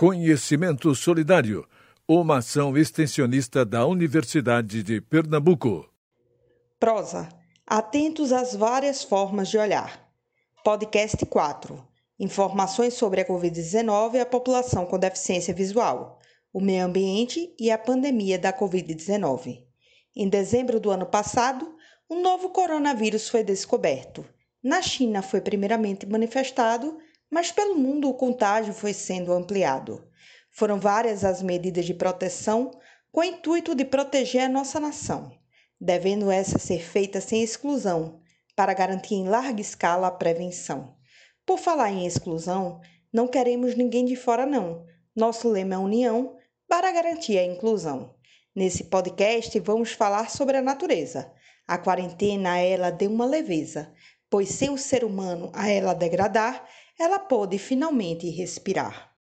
Conhecimento Solidário, uma ação extensionista da Universidade de Pernambuco. Prosa. Atentos às várias formas de olhar. Podcast 4. Informações sobre a Covid-19 e a população com deficiência visual, o meio ambiente e a pandemia da Covid-19. Em dezembro do ano passado, um novo coronavírus foi descoberto. Na China foi primeiramente manifestado, mas pelo mundo o contágio foi sendo ampliado. Foram várias as medidas de proteção com o intuito de proteger a nossa nação devendo essa ser feita sem exclusão, para garantir em larga escala a prevenção. Por falar em exclusão, não queremos ninguém de fora, não. Nosso lema é união para garantir a inclusão. Nesse podcast, vamos falar sobre a natureza. A quarentena a ela deu uma leveza, pois sem o ser humano a ela degradar, ela pôde finalmente respirar.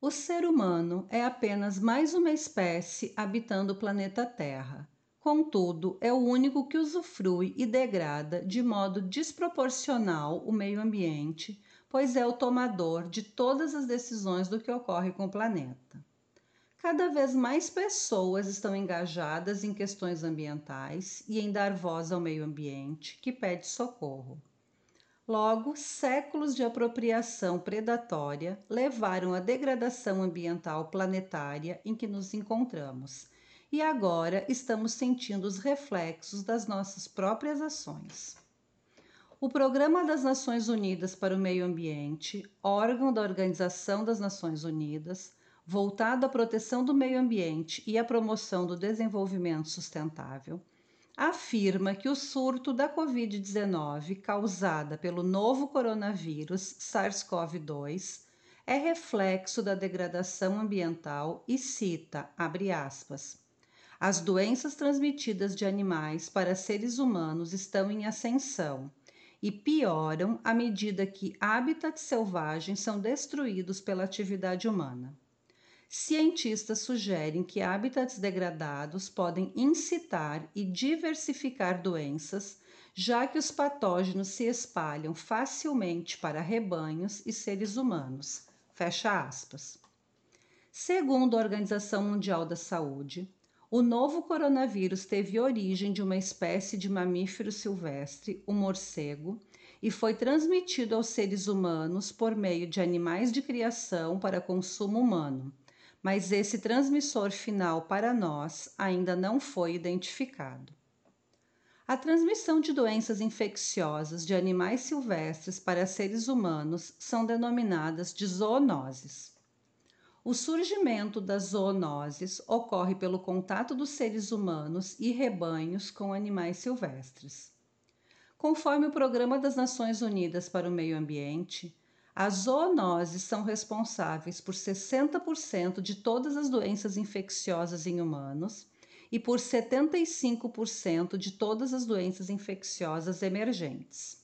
O ser humano é apenas mais uma espécie habitando o planeta Terra. Contudo, é o único que usufrui e degrada de modo desproporcional o meio ambiente, pois é o tomador de todas as decisões do que ocorre com o planeta. Cada vez mais pessoas estão engajadas em questões ambientais e em dar voz ao meio ambiente que pede socorro. Logo, séculos de apropriação predatória levaram à degradação ambiental planetária em que nos encontramos, e agora estamos sentindo os reflexos das nossas próprias ações. O Programa das Nações Unidas para o Meio Ambiente, órgão da Organização das Nações Unidas, voltado à proteção do meio ambiente e à promoção do desenvolvimento sustentável, afirma que o surto da Covid-19 causada pelo novo coronavírus SARS-CoV-2 é reflexo da degradação ambiental e cita, abre aspas, as doenças transmitidas de animais para seres humanos estão em ascensão e pioram à medida que hábitats selvagens são destruídos pela atividade humana. Cientistas sugerem que hábitats degradados podem incitar e diversificar doenças, já que os patógenos se espalham facilmente para rebanhos e seres humanos. Fecha aspas. Segundo a Organização Mundial da Saúde, o novo coronavírus teve origem de uma espécie de mamífero silvestre, o morcego, e foi transmitido aos seres humanos por meio de animais de criação para consumo humano mas esse transmissor final para nós ainda não foi identificado. A transmissão de doenças infecciosas de animais silvestres para seres humanos são denominadas de zoonoses. O surgimento das zoonoses ocorre pelo contato dos seres humanos e rebanhos com animais silvestres. Conforme o Programa das Nações Unidas para o Meio Ambiente, as zoonoses são responsáveis por 60% de todas as doenças infecciosas em humanos e por 75% de todas as doenças infecciosas emergentes.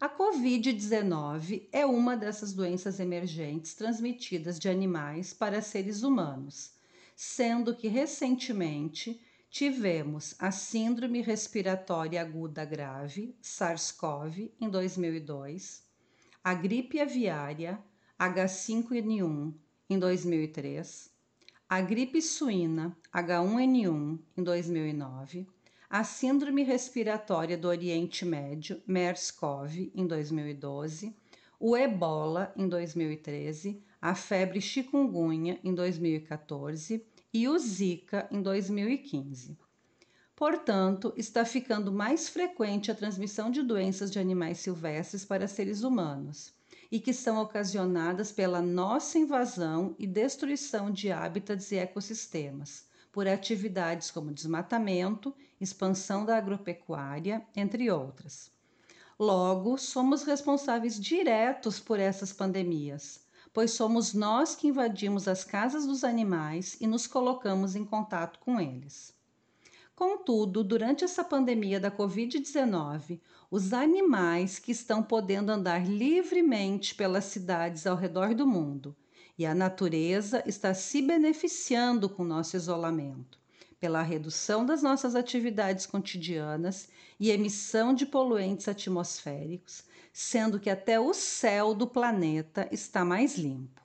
A Covid-19 é uma dessas doenças emergentes transmitidas de animais para seres humanos, sendo que recentemente tivemos a Síndrome Respiratória Aguda Grave, SARS-CoV, em 2002 a gripe aviária H5N1 em 2003, a gripe suína H1N1 em 2009, a síndrome respiratória do Oriente Médio MERS-CoV em 2012, o ebola em 2013, a febre chikungunya em 2014 e o Zika em 2015. Portanto, está ficando mais frequente a transmissão de doenças de animais silvestres para seres humanos e que são ocasionadas pela nossa invasão e destruição de hábitats e ecossistemas, por atividades como desmatamento, expansão da agropecuária, entre outras. Logo, somos responsáveis diretos por essas pandemias, pois somos nós que invadimos as casas dos animais e nos colocamos em contato com eles. Contudo, durante essa pandemia da Covid-19, os animais que estão podendo andar livremente pelas cidades ao redor do mundo e a natureza está se beneficiando com nosso isolamento, pela redução das nossas atividades cotidianas e emissão de poluentes atmosféricos, sendo que até o céu do planeta está mais limpo.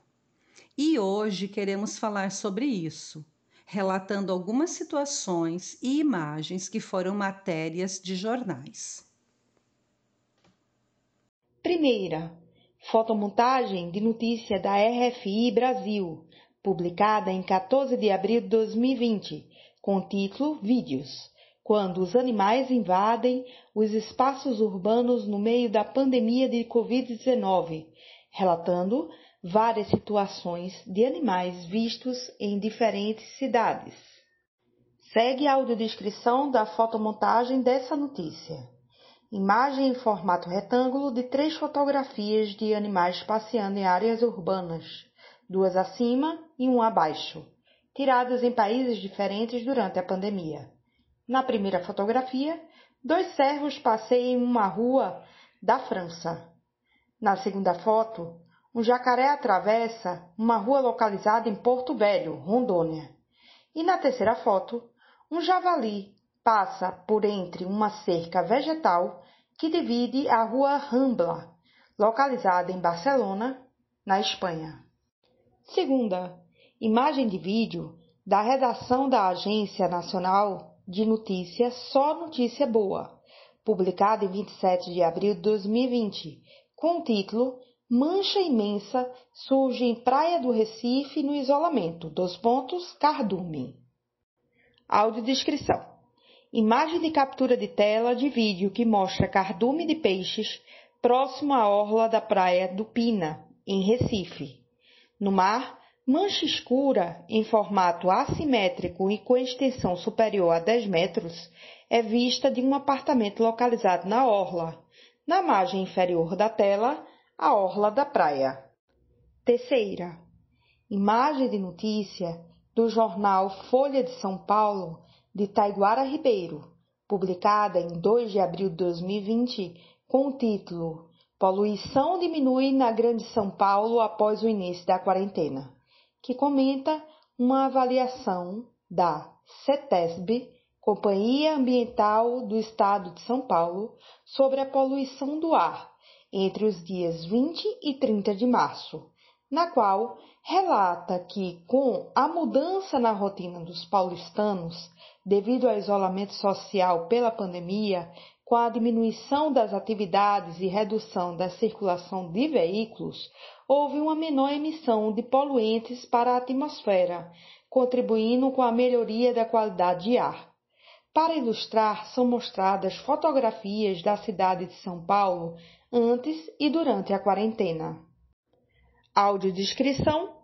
E hoje queremos falar sobre isso, relatando algumas situações e imagens que foram matérias de jornais. Primeira, fotomontagem de notícia da RFI Brasil, publicada em 14 de abril de 2020, com o título Vídeos quando os animais invadem os espaços urbanos no meio da pandemia de Covid-19, relatando várias situações de animais vistos em diferentes cidades. Segue a audiodescrição da fotomontagem dessa notícia. Imagem em formato retângulo de três fotografias de animais passeando em áreas urbanas, duas acima e uma abaixo, tiradas em países diferentes durante a pandemia. Na primeira fotografia, dois servos passeiam em uma rua da França. Na segunda foto, um jacaré atravessa uma rua localizada em Porto Velho, Rondônia. E na terceira foto, um javali passa por entre uma cerca vegetal que divide a rua Rambla, localizada em Barcelona, na Espanha. Segunda, imagem de vídeo da redação da Agência Nacional de notícia Só Notícia Boa, publicado em 27 de abril de 2020, com o título Mancha Imensa surge em Praia do Recife no isolamento. Dos pontos, Cardume. Audiodescrição. Imagem de captura de tela de vídeo que mostra cardume de peixes próximo à orla da praia do Pina, em Recife. No mar, Mancha escura, em formato assimétrico e com extensão superior a 10 metros, é vista de um apartamento localizado na orla. Na margem inferior da tela, a orla da praia. Terceira, imagem de notícia do jornal Folha de São Paulo, de Taiguara Ribeiro, publicada em 2 de abril de 2020, com o título Poluição diminui na Grande São Paulo após o início da quarentena que comenta uma avaliação da CETESB, Companhia Ambiental do Estado de São Paulo, sobre a poluição do ar entre os dias 20 e 30 de março, na qual relata que, com a mudança na rotina dos paulistanos, devido ao isolamento social pela pandemia, com a diminuição das atividades e redução da circulação de veículos, houve uma menor emissão de poluentes para a atmosfera, contribuindo com a melhoria da qualidade de ar. Para ilustrar, são mostradas fotografias da cidade de São Paulo antes e durante a quarentena. Audiodescrição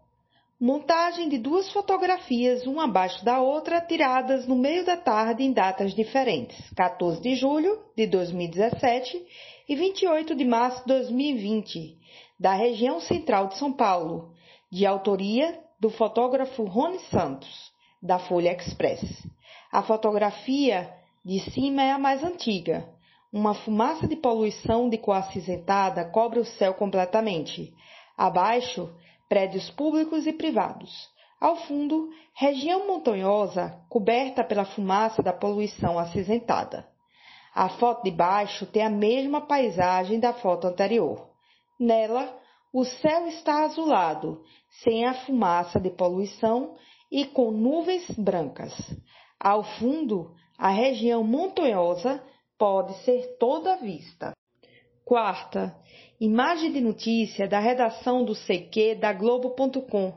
Montagem de duas fotografias, uma abaixo da outra, tiradas no meio da tarde em datas diferentes, 14 de julho de 2017 e 28 de março de 2020, da região central de São Paulo, de autoria do fotógrafo Rony Santos, da Folha Express. A fotografia de cima é a mais antiga. Uma fumaça de poluição de cor acinzentada cobre o céu completamente. Abaixo, prédios públicos e privados. Ao fundo, região montanhosa coberta pela fumaça da poluição acinzentada. A foto de baixo tem a mesma paisagem da foto anterior. Nela, o céu está azulado, sem a fumaça de poluição e com nuvens brancas. Ao fundo, a região montanhosa pode ser toda vista. Quarta, imagem de notícia da redação do CQ da Globo.com,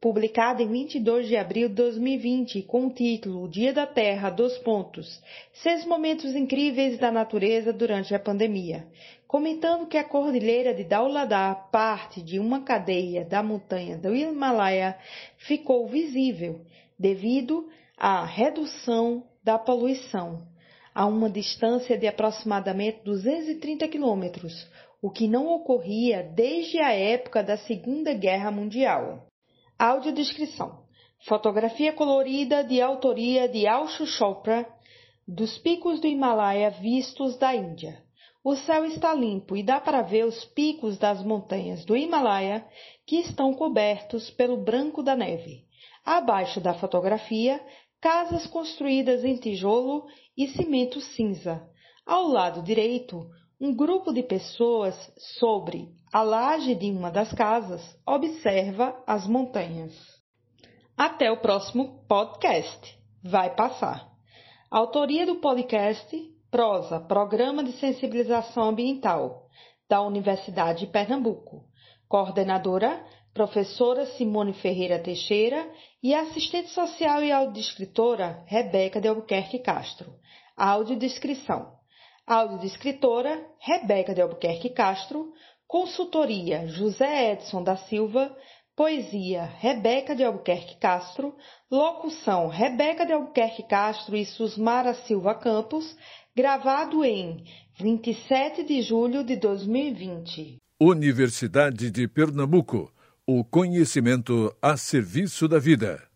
publicada em 22 de abril de 2020, com o título Dia da Terra, dos pontos, seis momentos incríveis da natureza durante a pandemia, comentando que a cordilheira de Dauladá, parte de uma cadeia da montanha do Himalaia, ficou visível devido à redução da poluição a uma distância de aproximadamente 230 quilômetros, o que não ocorria desde a época da Segunda Guerra Mundial. Audiodescrição: Fotografia colorida de autoria de Ashu Chopra dos picos do Himalaia vistos da Índia. O céu está limpo e dá para ver os picos das montanhas do Himalaia que estão cobertos pelo branco da neve. Abaixo da fotografia casas construídas em tijolo e cimento cinza. Ao lado direito, um grupo de pessoas sobre a laje de uma das casas observa as montanhas. Até o próximo podcast. Vai passar. Autoria do podcast Prosa, Programa de Sensibilização Ambiental, da Universidade de Pernambuco. Coordenadora, professora Simone Ferreira Teixeira e assistente social e audiodescritora Rebeca de Albuquerque Castro. Audiodescrição. Audiodescritora Rebeca de Albuquerque Castro. Consultoria José Edson da Silva. Poesia Rebeca de Albuquerque Castro. Locução Rebeca de Albuquerque Castro e Susmara Silva Campos. Gravado em 27 de julho de 2020. Universidade de Pernambuco. O conhecimento a serviço da vida.